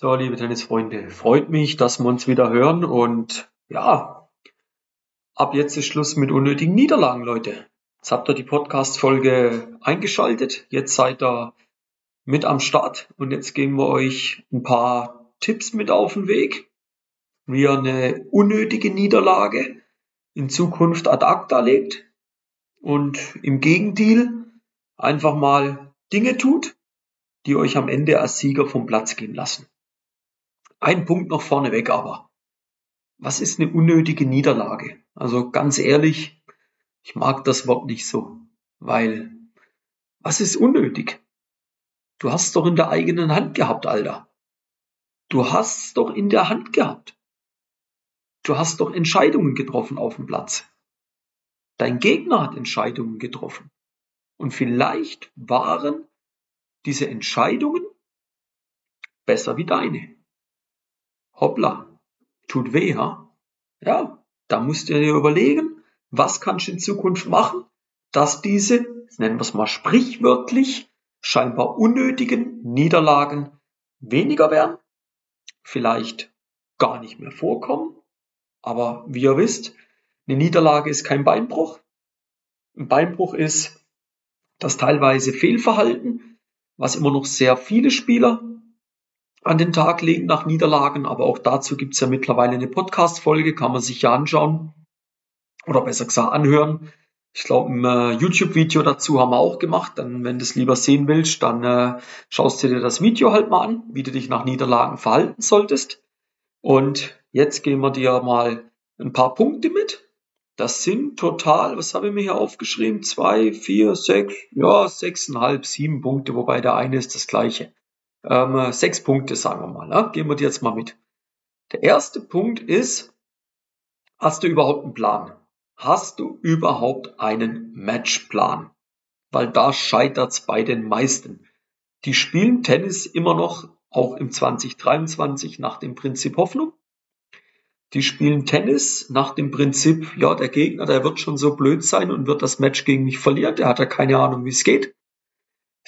So, liebe Tennisfreunde, freut mich, dass wir uns wieder hören und ja, ab jetzt ist Schluss mit unnötigen Niederlagen, Leute. Jetzt habt ihr die Podcast-Folge eingeschaltet, jetzt seid ihr mit am Start und jetzt geben wir euch ein paar Tipps mit auf den Weg, wie ihr eine unnötige Niederlage in Zukunft ad acta legt und im Gegenteil einfach mal Dinge tut, die euch am Ende als Sieger vom Platz gehen lassen. Ein Punkt noch vorneweg aber. Was ist eine unnötige Niederlage? Also ganz ehrlich, ich mag das Wort nicht so, weil was ist unnötig? Du hast doch in der eigenen Hand gehabt, Alter. Du hast doch in der Hand gehabt. Du hast doch Entscheidungen getroffen auf dem Platz. Dein Gegner hat Entscheidungen getroffen. Und vielleicht waren diese Entscheidungen besser wie deine hoppla, tut weh, ha? Ja, da musst du dir überlegen, was kannst du in Zukunft machen, dass diese, nennen wir es mal sprichwörtlich, scheinbar unnötigen Niederlagen weniger werden, vielleicht gar nicht mehr vorkommen. Aber wie ihr wisst, eine Niederlage ist kein Beinbruch. Ein Beinbruch ist das teilweise Fehlverhalten, was immer noch sehr viele Spieler an den Tag legen nach Niederlagen. Aber auch dazu gibt's ja mittlerweile eine Podcast-Folge, kann man sich ja anschauen. Oder besser gesagt anhören. Ich glaube, ein äh, YouTube-Video dazu haben wir auch gemacht. Dann, wenn du es lieber sehen willst, dann äh, schaust du dir das Video halt mal an, wie du dich nach Niederlagen verhalten solltest. Und jetzt gehen wir dir mal ein paar Punkte mit. Das sind total, was habe ich mir hier aufgeschrieben? Zwei, vier, sechs, ja, sechseinhalb, sieben Punkte, wobei der eine ist das gleiche ähm, sechs Punkte, sagen wir mal. Ne? Gehen wir die jetzt mal mit. Der erste Punkt ist, hast du überhaupt einen Plan? Hast du überhaupt einen Matchplan? Weil da scheitert's bei den meisten. Die spielen Tennis immer noch, auch im 2023, nach dem Prinzip Hoffnung. Die spielen Tennis nach dem Prinzip, ja, der Gegner, der wird schon so blöd sein und wird das Match gegen mich verlieren. Der hat ja keine Ahnung, wie es geht.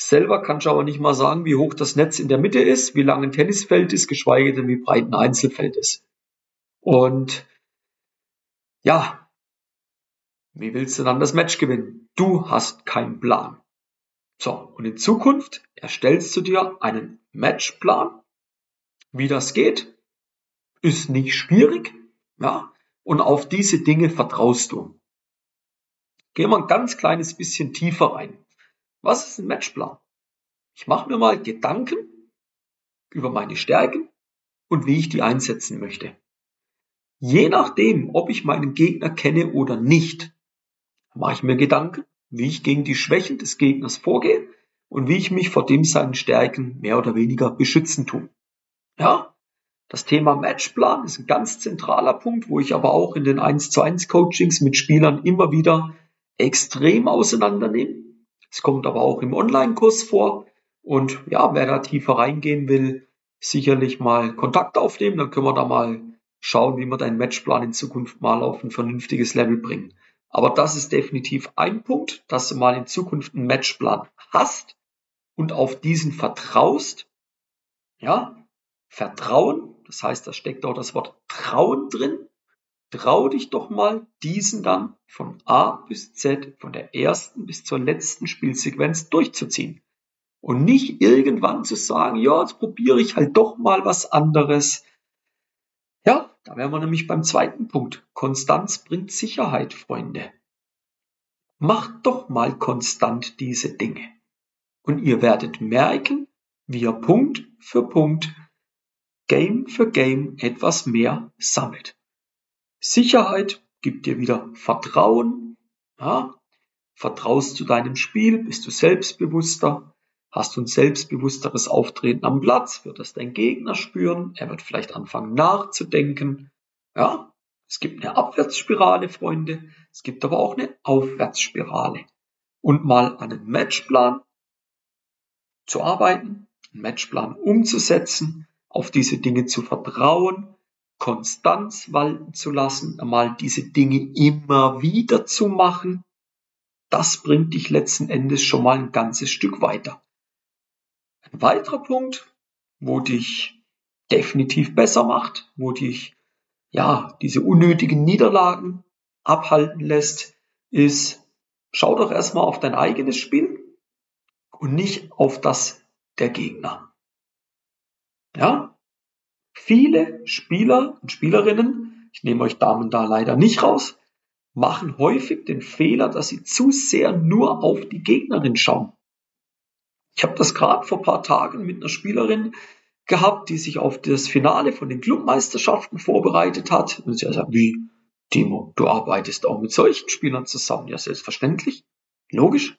Selber kann ich aber nicht mal sagen, wie hoch das Netz in der Mitte ist, wie lang ein Tennisfeld ist, geschweige denn wie breit ein Einzelfeld ist. Und ja, wie willst du dann das Match gewinnen? Du hast keinen Plan. So, und in Zukunft erstellst du dir einen Matchplan. Wie das geht, ist nicht schwierig, ja, und auf diese Dinge vertraust du. Gehen wir ein ganz kleines bisschen tiefer rein. Was ist ein Matchplan? Ich mache mir mal Gedanken über meine Stärken und wie ich die einsetzen möchte. Je nachdem, ob ich meinen Gegner kenne oder nicht, mache ich mir Gedanken, wie ich gegen die Schwächen des Gegners vorgehe und wie ich mich vor dem seinen Stärken mehr oder weniger beschützen tue. Ja, das Thema Matchplan ist ein ganz zentraler Punkt, wo ich aber auch in den 1 zu 1 Coachings mit Spielern immer wieder extrem auseinandernehme es kommt aber auch im Online-Kurs vor. Und ja, wer da tiefer reingehen will, sicherlich mal Kontakt aufnehmen. Dann können wir da mal schauen, wie wir deinen Matchplan in Zukunft mal auf ein vernünftiges Level bringen. Aber das ist definitiv ein Punkt, dass du mal in Zukunft einen Matchplan hast und auf diesen vertraust. Ja, Vertrauen, das heißt, da steckt auch das Wort Trauen drin trau dich doch mal, diesen dann von A bis Z, von der ersten bis zur letzten Spielsequenz durchzuziehen. Und nicht irgendwann zu sagen, ja, jetzt probiere ich halt doch mal was anderes. Ja, da wären wir nämlich beim zweiten Punkt. Konstanz bringt Sicherheit, Freunde. Macht doch mal konstant diese Dinge. Und ihr werdet merken, wie ihr Punkt für Punkt, Game für Game etwas mehr sammelt. Sicherheit gibt dir wieder Vertrauen. Ja? Vertraust du deinem Spiel, bist du selbstbewusster, hast du ein selbstbewussteres Auftreten am Platz, wird das dein Gegner spüren, er wird vielleicht anfangen nachzudenken. Ja, es gibt eine Abwärtsspirale, Freunde, es gibt aber auch eine Aufwärtsspirale. Und mal einen Matchplan zu arbeiten, einen Matchplan umzusetzen, auf diese Dinge zu vertrauen, Konstanz walten zu lassen, einmal diese Dinge immer wieder zu machen, das bringt dich letzten Endes schon mal ein ganzes Stück weiter. Ein weiterer Punkt, wo dich definitiv besser macht, wo dich ja diese unnötigen Niederlagen abhalten lässt, ist, schau doch erstmal auf dein eigenes Spiel und nicht auf das der Gegner. Ja? Viele Spieler und Spielerinnen, ich nehme euch Damen da leider nicht raus, machen häufig den Fehler, dass sie zu sehr nur auf die Gegnerin schauen. Ich habe das gerade vor paar Tagen mit einer Spielerin gehabt, die sich auf das Finale von den Clubmeisterschaften vorbereitet hat. Und sie hat gesagt, wie, Timo, du arbeitest auch mit solchen Spielern zusammen. Ja, selbstverständlich. Logisch.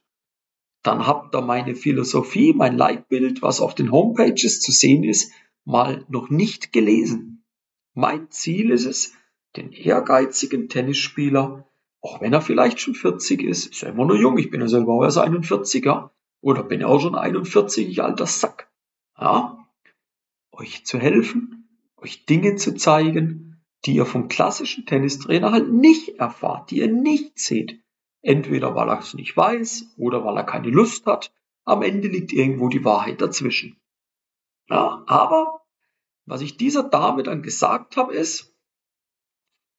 Dann habt ihr meine Philosophie, mein Leitbild, was auf den Homepages zu sehen ist, mal noch nicht gelesen. Mein Ziel ist es, den ehrgeizigen Tennisspieler, auch wenn er vielleicht schon 40 ist, ist er immer nur jung, ich bin ja selber auch erst 41er, oder bin ja auch schon 41, ich alter Sack. Ja? Euch zu helfen, euch Dinge zu zeigen, die ihr vom klassischen Tennistrainer halt nicht erfahrt, die ihr nicht seht. Entweder weil er es nicht weiß oder weil er keine Lust hat. Am Ende liegt irgendwo die Wahrheit dazwischen. Ja, aber was ich dieser Dame dann gesagt habe, ist,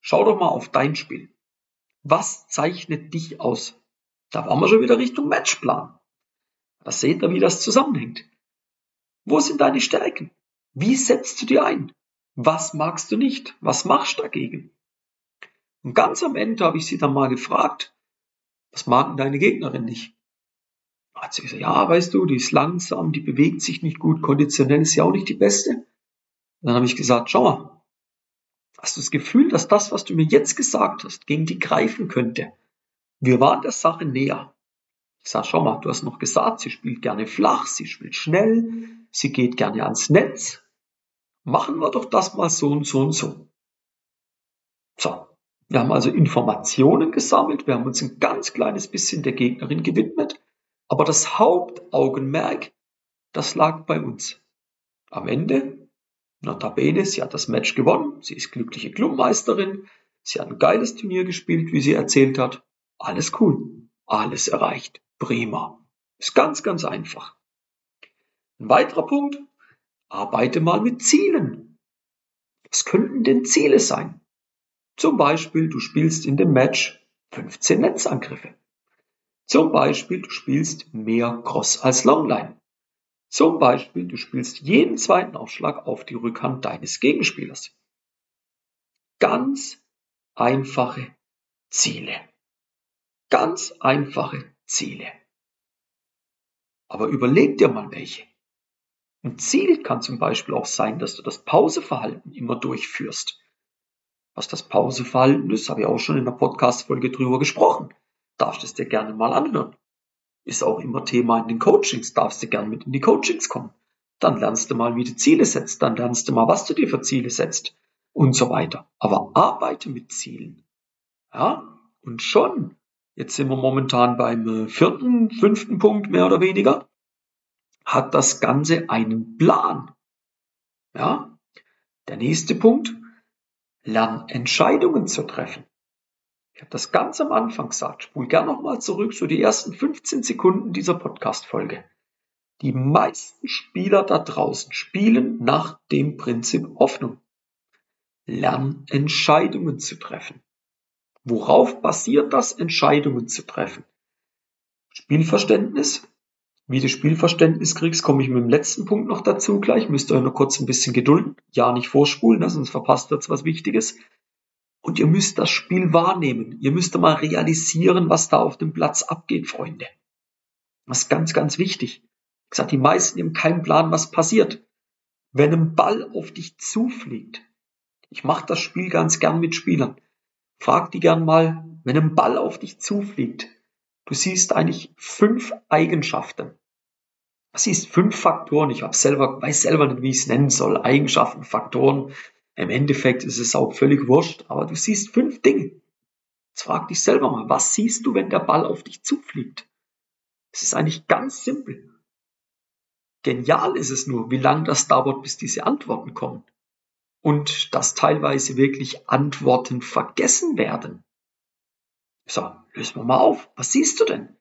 schau doch mal auf dein Spiel. Was zeichnet dich aus? Da waren wir schon wieder Richtung Matchplan. Da seht ihr, wie das zusammenhängt. Wo sind deine Stärken? Wie setzt du die ein? Was magst du nicht? Was machst du dagegen? Und ganz am Ende habe ich sie dann mal gefragt, was mag deine Gegnerin nicht? Hat sie gesagt, ja, weißt du, die ist langsam, die bewegt sich nicht gut, konditionell ist sie auch nicht die beste. Und dann habe ich gesagt, schau mal, hast du das Gefühl, dass das, was du mir jetzt gesagt hast, gegen die greifen könnte? Wir waren der Sache näher. Ich sage, schau mal, du hast noch gesagt, sie spielt gerne flach, sie spielt schnell, sie geht gerne ans Netz. Machen wir doch das mal so und so und so. So, wir haben also Informationen gesammelt, wir haben uns ein ganz kleines bisschen der Gegnerin gewidmet, aber das Hauptaugenmerk, das lag bei uns. Am Ende, notabene, sie hat das Match gewonnen, sie ist glückliche Clubmeisterin, sie hat ein geiles Turnier gespielt, wie sie erzählt hat. Alles cool, alles erreicht, prima. Ist ganz, ganz einfach. Ein weiterer Punkt, arbeite mal mit Zielen. Was könnten denn Ziele sein? Zum Beispiel, du spielst in dem Match 15 Netzangriffe. Zum Beispiel, du spielst mehr Cross als Longline. Zum Beispiel, du spielst jeden zweiten Aufschlag auf die Rückhand deines Gegenspielers. Ganz einfache Ziele. Ganz einfache Ziele. Aber überleg dir mal welche. Ein Ziel kann zum Beispiel auch sein, dass du das Pauseverhalten immer durchführst. Was das Pauseverhalten ist, habe ich auch schon in der Podcast-Folge drüber gesprochen. Darfst es dir gerne mal anhören. Ist auch immer Thema in den Coachings, darfst du gerne mit in die Coachings kommen. Dann lernst du mal, wie du Ziele setzt, dann lernst du mal, was du dir für Ziele setzt und so weiter. Aber arbeite mit Zielen. Ja, und schon, jetzt sind wir momentan beim äh, vierten, fünften Punkt mehr oder weniger, hat das Ganze einen Plan. Ja, der nächste Punkt, Lern Entscheidungen zu treffen. Ich habe das ganz am Anfang gesagt. Spul gern nochmal zurück, so die ersten 15 Sekunden dieser Podcast-Folge. Die meisten Spieler da draußen spielen nach dem Prinzip Hoffnung. Lern Entscheidungen zu treffen. Worauf basiert das, Entscheidungen zu treffen? Spielverständnis, wie du Spielverständnis kriegst, komme ich mit dem letzten Punkt noch dazu gleich. Müsst ihr euch noch kurz ein bisschen gedulden. Ja, nicht vorspulen, ne, sonst verpasst ihr jetzt was Wichtiges. Und ihr müsst das Spiel wahrnehmen. Ihr müsst mal realisieren, was da auf dem Platz abgeht, Freunde. Das ist ganz, ganz wichtig. Ich gesagt, die meisten haben keinen Plan, was passiert. Wenn ein Ball auf dich zufliegt, ich mache das Spiel ganz gern mit Spielern. Frag die gern mal, wenn ein Ball auf dich zufliegt, du siehst eigentlich fünf Eigenschaften. Das ist fünf Faktoren. Ich hab selber, weiß selber nicht, wie ich es nennen soll. Eigenschaften, Faktoren. Im Endeffekt ist es auch völlig wurscht, aber du siehst fünf Dinge. Jetzt frag dich selber mal, was siehst du, wenn der Ball auf dich zufliegt? Es ist eigentlich ganz simpel. Genial ist es nur, wie lange das dauert, bis diese Antworten kommen. Und dass teilweise wirklich Antworten vergessen werden. So, lösen wir mal auf. Was siehst du denn?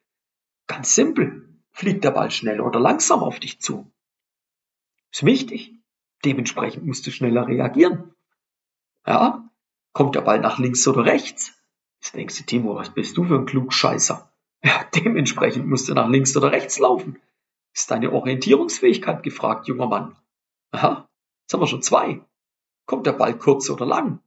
Ganz simpel. Fliegt der Ball schnell oder langsam auf dich zu? Ist wichtig. Dementsprechend musst du schneller reagieren. Ja, kommt der Ball nach links oder rechts? Jetzt denkst du, Timo, was bist du für ein Klugscheißer? Ja, dementsprechend musst du nach links oder rechts laufen. Ist deine Orientierungsfähigkeit gefragt, junger Mann? Aha, jetzt haben wir schon zwei. Kommt der Ball kurz oder lang?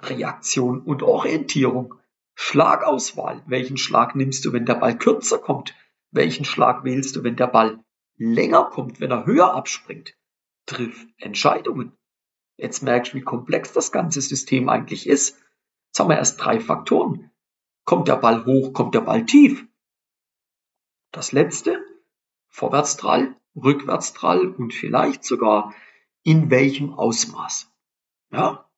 Reaktion und Orientierung. Schlagauswahl. Welchen Schlag nimmst du, wenn der Ball kürzer kommt? Welchen Schlag wählst du, wenn der Ball länger kommt, wenn er höher abspringt? Triff Entscheidungen. Jetzt merkst du, wie komplex das ganze System eigentlich ist. Jetzt haben wir erst drei Faktoren. Kommt der Ball hoch, kommt der Ball tief? Das letzte, Vorwärtstrall, Rückwärtstrall und vielleicht sogar in welchem Ausmaß. Ja?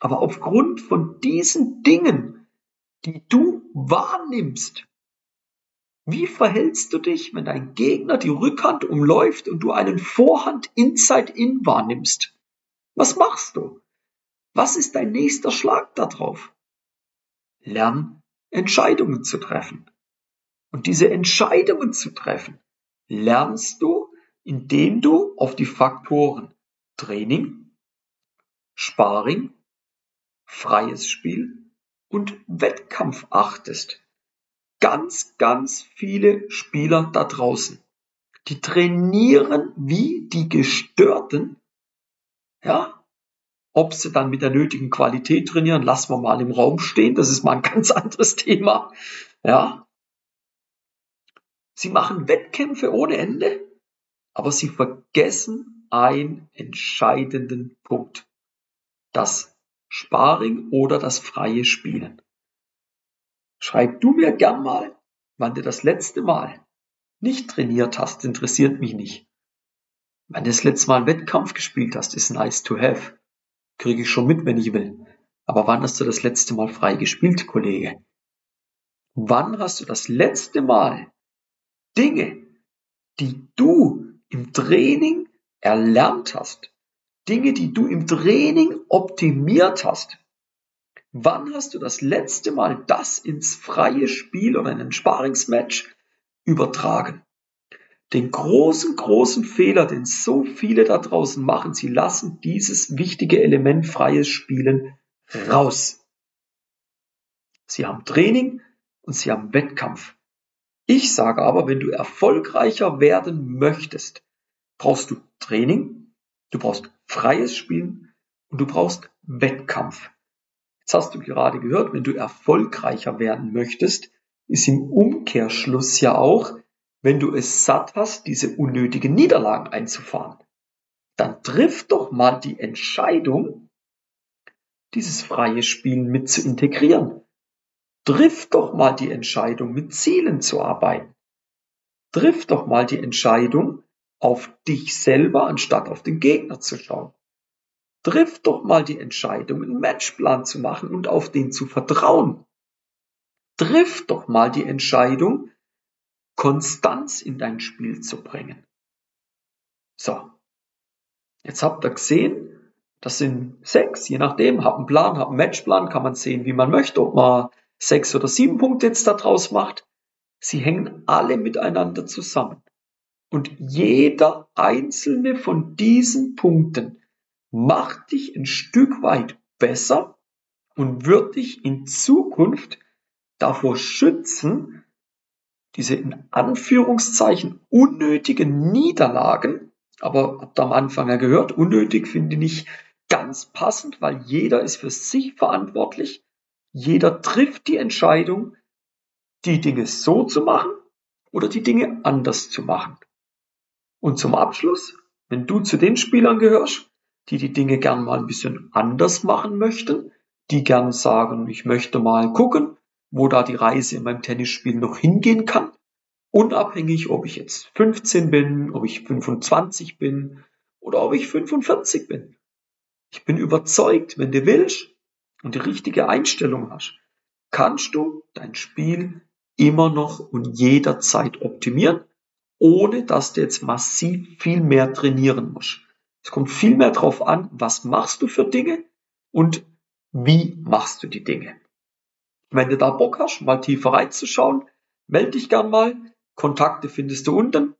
Aber aufgrund von diesen Dingen, die du wahrnimmst, wie verhältst du dich, wenn dein Gegner die Rückhand umläuft und du einen Vorhand Inside-In wahrnimmst? Was machst du? Was ist dein nächster Schlag darauf? Lern Entscheidungen zu treffen. Und diese Entscheidungen zu treffen, lernst du, indem du auf die Faktoren Training, Sparring, freies Spiel und Wettkampf achtest. Ganz, ganz viele Spieler da draußen, die trainieren wie die Gestörten, ja, ob sie dann mit der nötigen Qualität trainieren, lassen wir mal im Raum stehen. Das ist mal ein ganz anderes Thema. Ja. Sie machen Wettkämpfe ohne Ende, aber sie vergessen einen entscheidenden Punkt. Das Sparring oder das freie Spielen. Schreib du mir gern mal, wann du das letzte Mal nicht trainiert hast, interessiert mich nicht. Wann du das letzte Mal einen Wettkampf gespielt hast, ist nice to have. Kriege ich schon mit, wenn ich will. Aber wann hast du das letzte Mal frei gespielt, Kollege? Wann hast du das letzte Mal Dinge, die du im Training erlernt hast, Dinge, die du im Training optimiert hast, wann hast du das letzte Mal das ins freie Spiel oder in ein Sparingsmatch übertragen? den großen, großen Fehler, den so viele da draußen machen. Sie lassen dieses wichtige Element freies Spielen raus. Sie haben Training und sie haben Wettkampf. Ich sage aber, wenn du erfolgreicher werden möchtest, brauchst du Training, du brauchst freies Spielen und du brauchst Wettkampf. Jetzt hast du gerade gehört, wenn du erfolgreicher werden möchtest, ist im Umkehrschluss ja auch, wenn du es satt hast, diese unnötigen Niederlagen einzufahren, dann triff doch mal die Entscheidung, dieses freie Spielen mit zu integrieren. Triff doch mal die Entscheidung, mit Zielen zu arbeiten. Triff doch mal die Entscheidung, auf dich selber anstatt auf den Gegner zu schauen. Triff doch mal die Entscheidung, einen Matchplan zu machen und auf den zu vertrauen. Triff doch mal die Entscheidung, Konstanz in dein Spiel zu bringen. So. Jetzt habt ihr gesehen, das sind sechs, je nachdem, hab einen Plan, hab einen Matchplan, kann man sehen, wie man möchte, ob man sechs oder sieben Punkte jetzt daraus macht. Sie hängen alle miteinander zusammen. Und jeder einzelne von diesen Punkten macht dich ein Stück weit besser und wird dich in Zukunft davor schützen, diese in Anführungszeichen unnötigen Niederlagen, aber habt ihr am Anfang ja gehört, unnötig finde ich ganz passend, weil jeder ist für sich verantwortlich. Jeder trifft die Entscheidung, die Dinge so zu machen oder die Dinge anders zu machen. Und zum Abschluss, wenn du zu den Spielern gehörst, die die Dinge gern mal ein bisschen anders machen möchten, die gern sagen, ich möchte mal gucken, wo da die Reise in meinem Tennisspiel noch hingehen kann. Unabhängig, ob ich jetzt 15 bin, ob ich 25 bin oder ob ich 45 bin. Ich bin überzeugt, wenn du willst und die richtige Einstellung hast, kannst du dein Spiel immer noch und jederzeit optimieren, ohne dass du jetzt massiv viel mehr trainieren musst. Es kommt viel mehr drauf an, was machst du für Dinge und wie machst du die Dinge. Wenn du da Bock hast, mal tiefer reinzuschauen, melde dich gern mal. Kontakte findest du unten.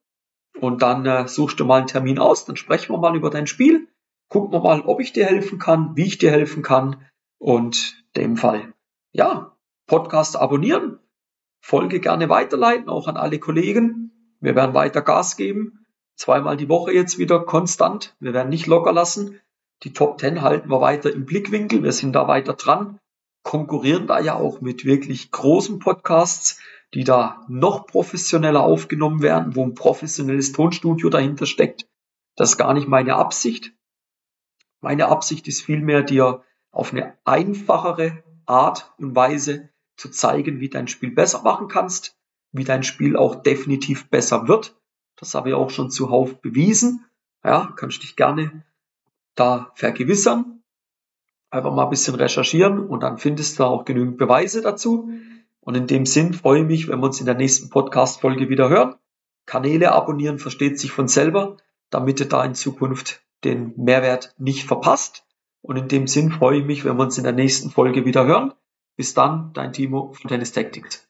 Und dann äh, suchst du mal einen Termin aus, dann sprechen wir mal über dein Spiel, gucken wir mal, ob ich dir helfen kann, wie ich dir helfen kann. Und dem Fall, ja, Podcast abonnieren, Folge gerne weiterleiten, auch an alle Kollegen. Wir werden weiter Gas geben. Zweimal die Woche jetzt wieder konstant. Wir werden nicht locker lassen. Die Top 10 halten wir weiter im Blickwinkel. Wir sind da weiter dran. Konkurrieren da ja auch mit wirklich großen Podcasts, die da noch professioneller aufgenommen werden, wo ein professionelles Tonstudio dahinter steckt. Das ist gar nicht meine Absicht. Meine Absicht ist vielmehr, dir auf eine einfachere Art und Weise zu zeigen, wie dein Spiel besser machen kannst, wie dein Spiel auch definitiv besser wird. Das habe ich auch schon zuhauf bewiesen. Ja, kannst dich gerne da vergewissern. Einfach mal ein bisschen recherchieren und dann findest du auch genügend Beweise dazu. Und in dem Sinn freue ich mich, wenn wir uns in der nächsten Podcast-Folge wieder hören. Kanäle abonnieren versteht sich von selber, damit du da in Zukunft den Mehrwert nicht verpasst. Und in dem Sinn freue ich mich, wenn wir uns in der nächsten Folge wieder hören. Bis dann, dein Timo von Tennis Tactics.